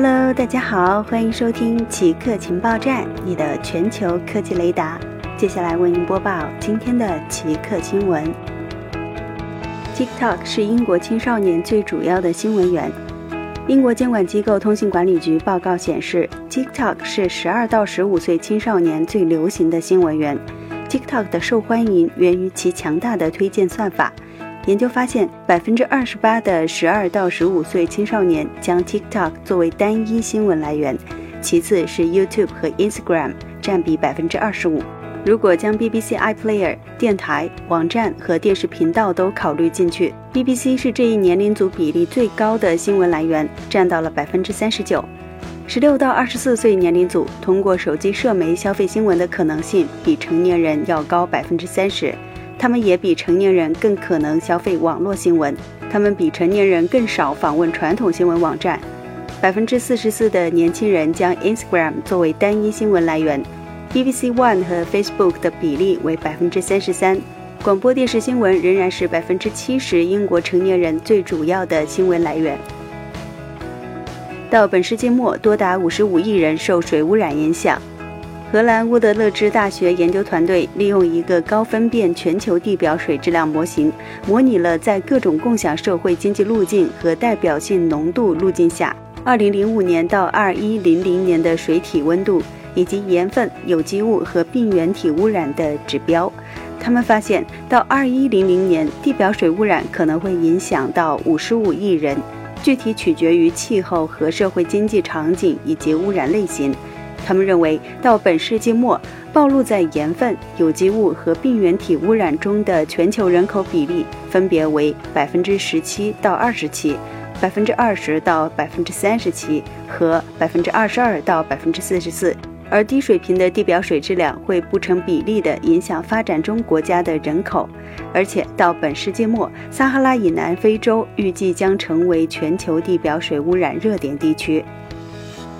Hello，大家好，欢迎收听奇客情报站，你的全球科技雷达。接下来为您播报今天的奇客新闻。TikTok 是英国青少年最主要的新闻源。英国监管机构通信管理局报告显示，TikTok 是十二到十五岁青少年最流行的新闻源。TikTok 的受欢迎源于其强大的推荐算法。研究发现，百分之二十八的十二到十五岁青少年将 TikTok 作为单一新闻来源，其次是 YouTube 和 Instagram，占比百分之二十五。如果将 BBC iPlayer、电台、网站和电视频道都考虑进去，BBC 是这一年龄组比例最高的新闻来源，占到了百分之三十九。十六到二十四岁年龄组通过手机社媒消费新闻的可能性比成年人要高百分之三十。他们也比成年人更可能消费网络新闻，他们比成年人更少访问传统新闻网站。百分之四十四的年轻人将 Instagram 作为单一新闻来源，BBC One 和 Facebook 的比例为百分之三十三。广播电视新闻仍然是百分之七十英国成年人最主要的新闻来源。到本世纪末，多达五十五亿人受水污染影响。荷兰乌德勒支大学研究团队利用一个高分辨全球地表水质量模型，模拟了在各种共享社会经济路径和代表性浓度路径下，2005年到2100年的水体温度以及盐分、有机物和病原体污染的指标。他们发现，到2100年，地表水污染可能会影响到55亿人，具体取决于气候和社会经济场景以及污染类型。他们认为，到本世纪末，暴露在盐分、有机物和病原体污染中的全球人口比例分别为百分之十七到二十七、百分之二十到百分之三十七和百分之二十二到百分之四十四。而低水平的地表水质量会不成比例地影响发展中国家的人口，而且到本世纪末，撒哈拉以南非洲预计将成为全球地表水污染热点地区。